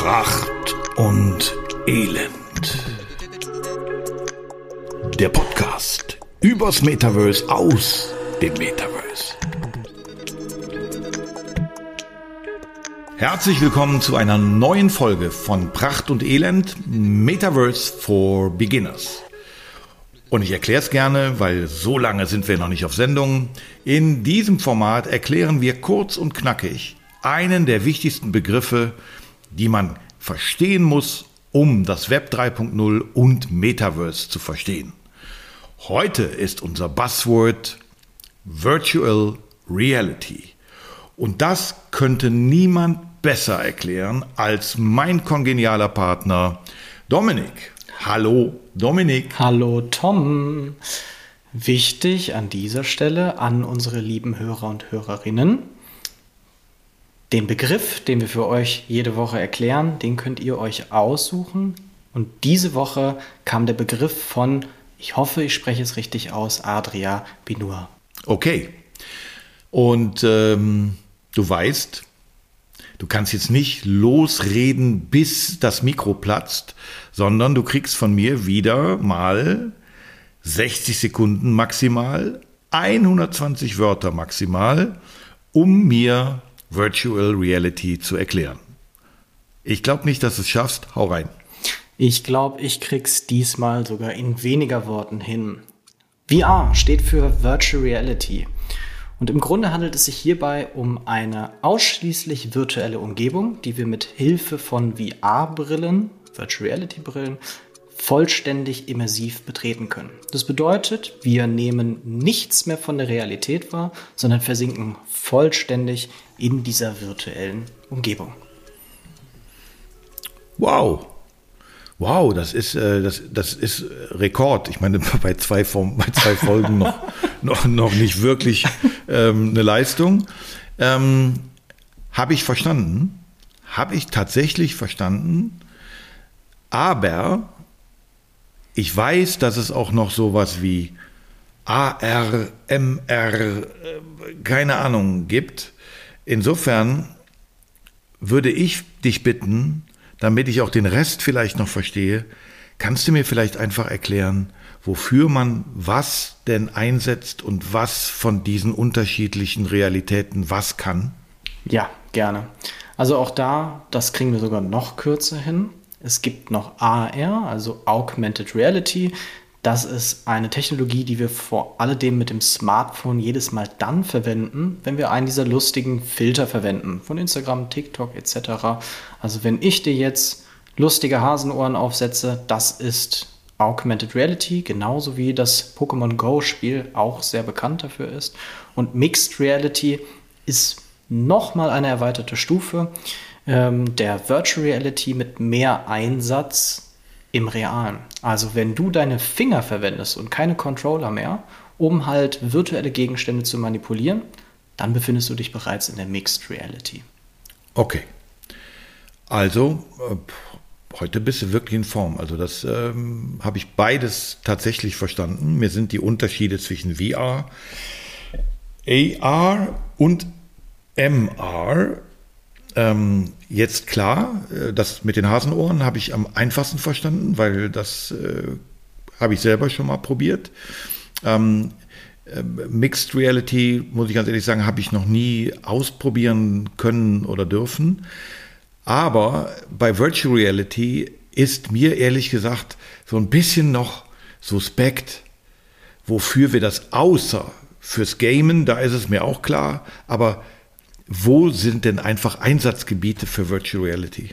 Pracht und Elend. Der Podcast übers Metaverse aus dem Metaverse. Herzlich willkommen zu einer neuen Folge von Pracht und Elend Metaverse for Beginners. Und ich erkläre es gerne, weil so lange sind wir noch nicht auf Sendung. In diesem Format erklären wir kurz und knackig einen der wichtigsten Begriffe, die man verstehen muss, um das Web 3.0 und Metaverse zu verstehen. Heute ist unser Buzzword Virtual Reality. Und das könnte niemand besser erklären als mein kongenialer Partner Dominik. Hallo Dominik. Hallo Tom. Wichtig an dieser Stelle an unsere lieben Hörer und Hörerinnen. Den Begriff, den wir für euch jede Woche erklären, den könnt ihr euch aussuchen. Und diese Woche kam der Begriff von, ich hoffe, ich spreche es richtig aus, Adria Binur. Okay. Und ähm, du weißt, du kannst jetzt nicht losreden, bis das Mikro platzt, sondern du kriegst von mir wieder mal 60 Sekunden maximal, 120 Wörter maximal, um mir Virtual Reality zu erklären. Ich glaube nicht, dass du es schaffst. Hau rein. Ich glaube, ich krieg's diesmal sogar in weniger Worten hin. VR steht für Virtual Reality. Und im Grunde handelt es sich hierbei um eine ausschließlich virtuelle Umgebung, die wir mit Hilfe von VR-Brillen, Virtual Reality-Brillen, vollständig immersiv betreten können. Das bedeutet, wir nehmen nichts mehr von der Realität wahr, sondern versinken vollständig in dieser virtuellen Umgebung. Wow. Wow, das ist, äh, das, das ist Rekord. Ich meine, bei zwei, bei zwei Folgen noch, noch, noch nicht wirklich ähm, eine Leistung. Ähm, Habe ich verstanden. Habe ich tatsächlich verstanden. Aber ich weiß, dass es auch noch sowas wie AR, MR, äh, keine Ahnung gibt. Insofern würde ich dich bitten, damit ich auch den Rest vielleicht noch verstehe, kannst du mir vielleicht einfach erklären, wofür man was denn einsetzt und was von diesen unterschiedlichen Realitäten was kann? Ja, gerne. Also auch da, das kriegen wir sogar noch kürzer hin. Es gibt noch AR, also Augmented Reality. Das ist eine Technologie, die wir vor alledem mit dem Smartphone jedes Mal dann verwenden, wenn wir einen dieser lustigen Filter verwenden, von Instagram, TikTok etc. Also wenn ich dir jetzt lustige Hasenohren aufsetze, das ist Augmented Reality, genauso wie das Pokémon Go-Spiel auch sehr bekannt dafür ist. Und Mixed Reality ist nochmal eine erweiterte Stufe ähm, der Virtual Reality mit mehr Einsatz im Realen. Also wenn du deine Finger verwendest und keine Controller mehr, um halt virtuelle Gegenstände zu manipulieren, dann befindest du dich bereits in der Mixed Reality. Okay. Also, äh, heute bist du wirklich in Form. Also das ähm, habe ich beides tatsächlich verstanden. Mir sind die Unterschiede zwischen VR, AR und MR ähm, jetzt klar, äh, das mit den Hasenohren habe ich am einfachsten verstanden, weil das äh, habe ich selber schon mal probiert. Ähm, äh, Mixed Reality, muss ich ganz ehrlich sagen, habe ich noch nie ausprobieren können oder dürfen. Aber bei Virtual Reality ist mir ehrlich gesagt so ein bisschen noch suspekt, wofür wir das außer fürs Gamen, da ist es mir auch klar, aber wo sind denn einfach Einsatzgebiete für Virtual Reality?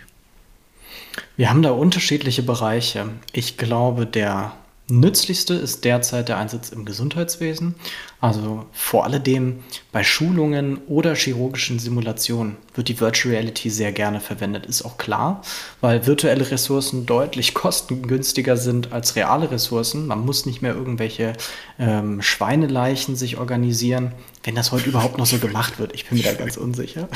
Wir haben da unterschiedliche Bereiche. Ich glaube, der nützlichste ist derzeit der Einsatz im Gesundheitswesen, also vor allem bei Schulungen oder chirurgischen Simulationen wird die Virtual Reality sehr gerne verwendet, ist auch klar, weil virtuelle Ressourcen deutlich kostengünstiger sind als reale Ressourcen. Man muss nicht mehr irgendwelche ähm, Schweineleichen sich organisieren, wenn das heute überhaupt noch so gemacht wird. Ich bin mir da ganz unsicher.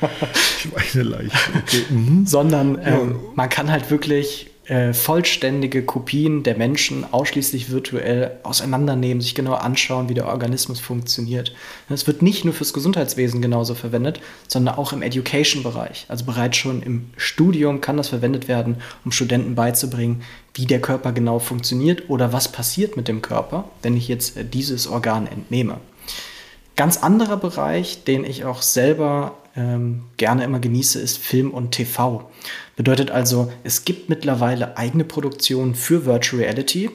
Schweineleichen, okay. Mhm. Sondern ähm, man kann halt wirklich äh, vollständige Kopien der Menschen ausschließlich virtuell auseinandernehmen, sich genau anschauen, wie der Organismus funktioniert. Es wird nicht nur fürs Gesundheitswesen genauso verwendet, sondern auch im Education-Bereich. Also bereits schon im Studium kann das verwendet werden, um Studenten beizubringen, wie der Körper genau funktioniert oder was passiert mit dem Körper, wenn ich jetzt äh, dieses Organ entnehme. Ganz anderer Bereich, den ich auch selber ähm, gerne immer genieße, ist Film und TV. Bedeutet also, es gibt mittlerweile eigene Produktionen für Virtual Reality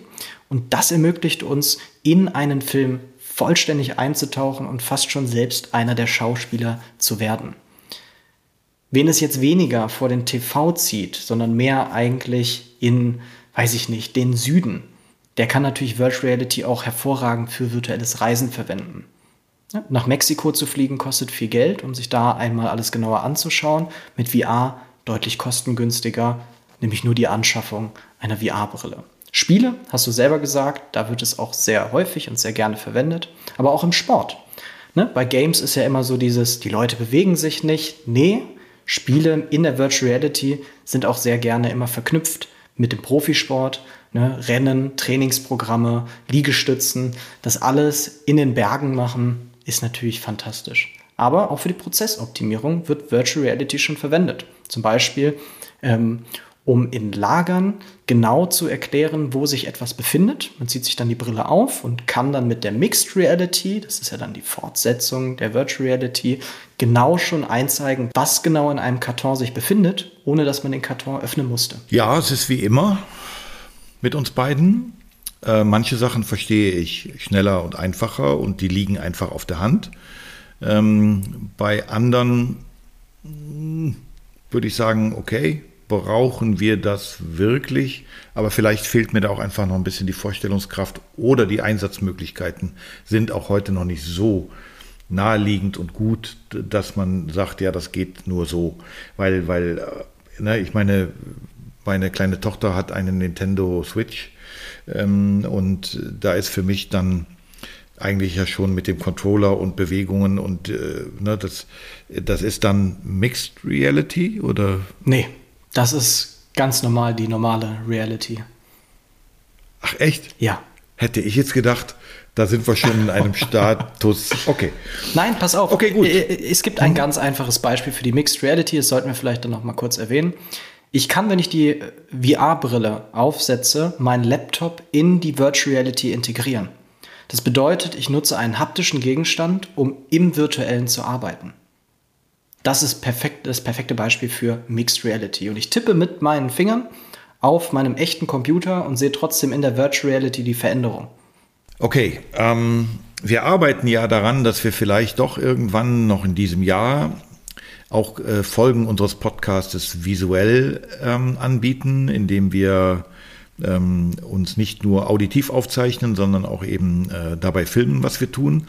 und das ermöglicht uns, in einen Film vollständig einzutauchen und fast schon selbst einer der Schauspieler zu werden. Wen es jetzt weniger vor den TV zieht, sondern mehr eigentlich in, weiß ich nicht, den Süden, der kann natürlich Virtual Reality auch hervorragend für virtuelles Reisen verwenden. Nach Mexiko zu fliegen kostet viel Geld, um sich da einmal alles genauer anzuschauen. Mit VR deutlich kostengünstiger, nämlich nur die Anschaffung einer VR-Brille. Spiele, hast du selber gesagt, da wird es auch sehr häufig und sehr gerne verwendet, aber auch im Sport. Ne? Bei Games ist ja immer so dieses, die Leute bewegen sich nicht. Nee, Spiele in der Virtual Reality sind auch sehr gerne immer verknüpft mit dem Profisport. Ne? Rennen, Trainingsprogramme, Liegestützen, das alles in den Bergen machen, ist natürlich fantastisch. Aber auch für die Prozessoptimierung wird Virtual Reality schon verwendet. Zum Beispiel, ähm, um in Lagern genau zu erklären, wo sich etwas befindet. Man zieht sich dann die Brille auf und kann dann mit der Mixed Reality, das ist ja dann die Fortsetzung der Virtual Reality, genau schon einzeigen, was genau in einem Karton sich befindet, ohne dass man den Karton öffnen musste. Ja, es ist wie immer mit uns beiden. Äh, manche Sachen verstehe ich schneller und einfacher und die liegen einfach auf der Hand. Ähm, bei anderen mh, hm, würde ich sagen, okay, brauchen wir das wirklich? Aber vielleicht fehlt mir da auch einfach noch ein bisschen die Vorstellungskraft oder die Einsatzmöglichkeiten sind auch heute noch nicht so naheliegend und gut, dass man sagt, ja, das geht nur so. Weil, weil, äh, ne, ich meine, meine kleine Tochter hat eine Nintendo Switch und da ist für mich dann eigentlich ja schon mit dem Controller und Bewegungen und äh, ne, das, das ist dann Mixed Reality oder? Nee, das ist ganz normal die normale Reality. Ach echt? Ja. Hätte ich jetzt gedacht, da sind wir schon in einem Status. Okay. Nein, pass auf. Okay, gut. Äh, äh, es gibt ein ganz einfaches Beispiel für die Mixed Reality. Das sollten wir vielleicht dann noch mal kurz erwähnen. Ich kann, wenn ich die VR-Brille aufsetze, meinen Laptop in die Virtual Reality integrieren. Das bedeutet, ich nutze einen haptischen Gegenstand, um im virtuellen zu arbeiten. Das ist perfekt, das perfekte Beispiel für Mixed Reality. Und ich tippe mit meinen Fingern auf meinem echten Computer und sehe trotzdem in der Virtual Reality die Veränderung. Okay, ähm, wir arbeiten ja daran, dass wir vielleicht doch irgendwann noch in diesem Jahr auch äh, Folgen unseres Podcasts visuell ähm, anbieten, indem wir ähm, uns nicht nur auditiv aufzeichnen, sondern auch eben äh, dabei filmen, was wir tun.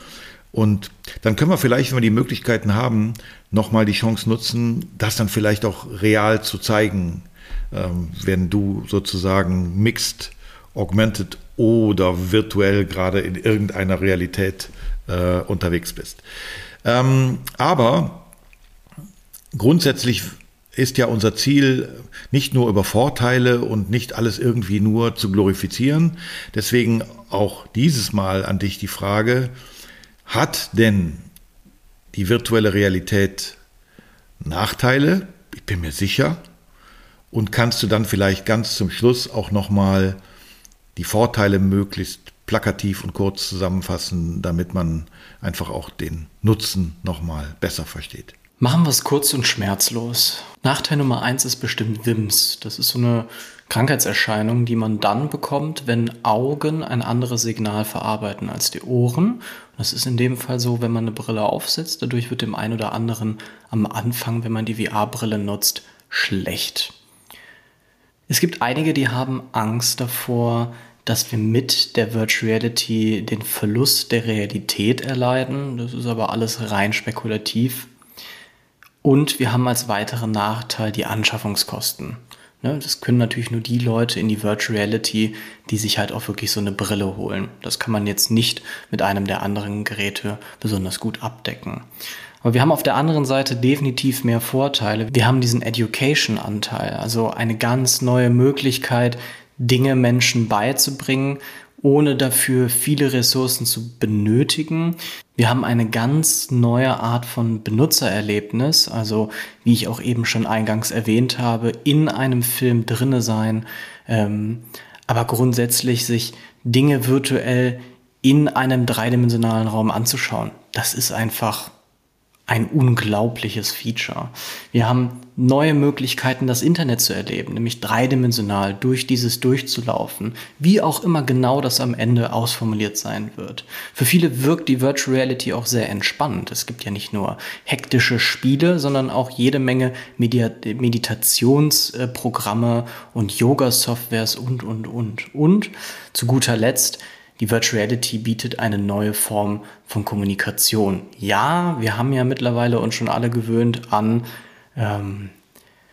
Und dann können wir vielleicht, wenn wir die Möglichkeiten haben, nochmal die Chance nutzen, das dann vielleicht auch real zu zeigen, ähm, wenn du sozusagen mixed, augmented oder virtuell gerade in irgendeiner Realität äh, unterwegs bist. Ähm, aber grundsätzlich ist ja unser Ziel, nicht nur über Vorteile und nicht alles irgendwie nur zu glorifizieren. Deswegen auch dieses Mal an dich die Frage, hat denn die virtuelle Realität Nachteile? Ich bin mir sicher. Und kannst du dann vielleicht ganz zum Schluss auch nochmal die Vorteile möglichst plakativ und kurz zusammenfassen, damit man einfach auch den Nutzen nochmal besser versteht? Machen wir es kurz und schmerzlos. Nachteil Nummer eins ist bestimmt WIMS. Das ist so eine Krankheitserscheinung, die man dann bekommt, wenn Augen ein anderes Signal verarbeiten als die Ohren. Das ist in dem Fall so, wenn man eine Brille aufsetzt. Dadurch wird dem einen oder anderen am Anfang, wenn man die VR-Brille nutzt, schlecht. Es gibt einige, die haben Angst davor, dass wir mit der Virtual Reality den Verlust der Realität erleiden. Das ist aber alles rein spekulativ. Und wir haben als weiteren Nachteil die Anschaffungskosten. Ne, das können natürlich nur die Leute in die Virtual Reality, die sich halt auch wirklich so eine Brille holen. Das kann man jetzt nicht mit einem der anderen Geräte besonders gut abdecken. Aber wir haben auf der anderen Seite definitiv mehr Vorteile. Wir haben diesen Education-Anteil, also eine ganz neue Möglichkeit, Dinge Menschen beizubringen, ohne dafür viele Ressourcen zu benötigen. Wir haben eine ganz neue Art von Benutzererlebnis, also wie ich auch eben schon eingangs erwähnt habe, in einem Film drinne sein, ähm, aber grundsätzlich sich Dinge virtuell in einem dreidimensionalen Raum anzuschauen. Das ist einfach ein unglaubliches Feature. Wir haben neue Möglichkeiten, das Internet zu erleben, nämlich dreidimensional durch dieses durchzulaufen, wie auch immer genau das am Ende ausformuliert sein wird. Für viele wirkt die Virtual Reality auch sehr entspannend. Es gibt ja nicht nur hektische Spiele, sondern auch jede Menge Medi Meditationsprogramme und Yoga-Softwares und, und, und. Und zu guter Letzt die Virtual Reality bietet eine neue Form von Kommunikation. Ja, wir haben ja mittlerweile uns schon alle gewöhnt an ähm,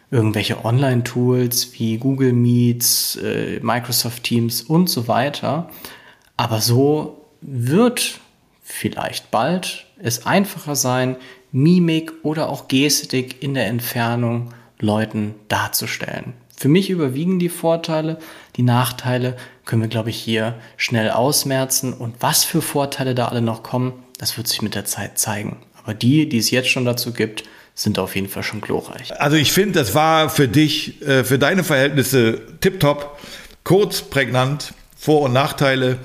irgendwelche Online-Tools wie Google Meets, äh, Microsoft Teams und so weiter. Aber so wird vielleicht bald es einfacher sein, Mimik oder auch Gestik in der Entfernung Leuten darzustellen. Für mich überwiegen die Vorteile, die Nachteile können wir, glaube ich, hier schnell ausmerzen. Und was für Vorteile da alle noch kommen, das wird sich mit der Zeit zeigen. Aber die, die es jetzt schon dazu gibt, sind auf jeden Fall schon glorreich. Also ich finde, das war für dich, äh, für deine Verhältnisse tipptopp, kurz, prägnant, Vor- und Nachteile.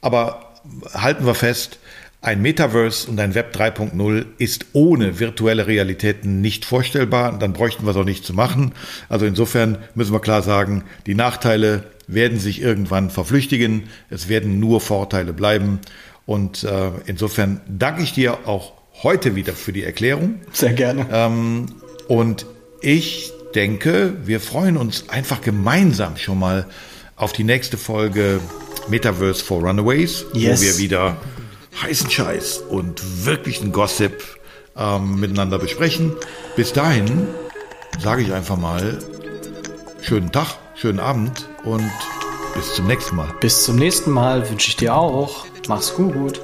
Aber halten wir fest, ein Metaverse und ein Web 3.0 ist ohne virtuelle Realitäten nicht vorstellbar. Dann bräuchten wir es auch nicht zu machen. Also insofern müssen wir klar sagen, die Nachteile werden sich irgendwann verflüchtigen. Es werden nur Vorteile bleiben. Und äh, insofern danke ich dir auch heute wieder für die Erklärung. Sehr gerne. Ähm, und ich denke, wir freuen uns einfach gemeinsam schon mal auf die nächste Folge Metaverse for Runaways, yes. wo wir wieder heißen Scheiß und wirklichen Gossip ähm, miteinander besprechen. Bis dahin sage ich einfach mal schönen Tag, schönen Abend und bis zum nächsten Mal. Bis zum nächsten Mal wünsche ich dir auch. Mach's gut.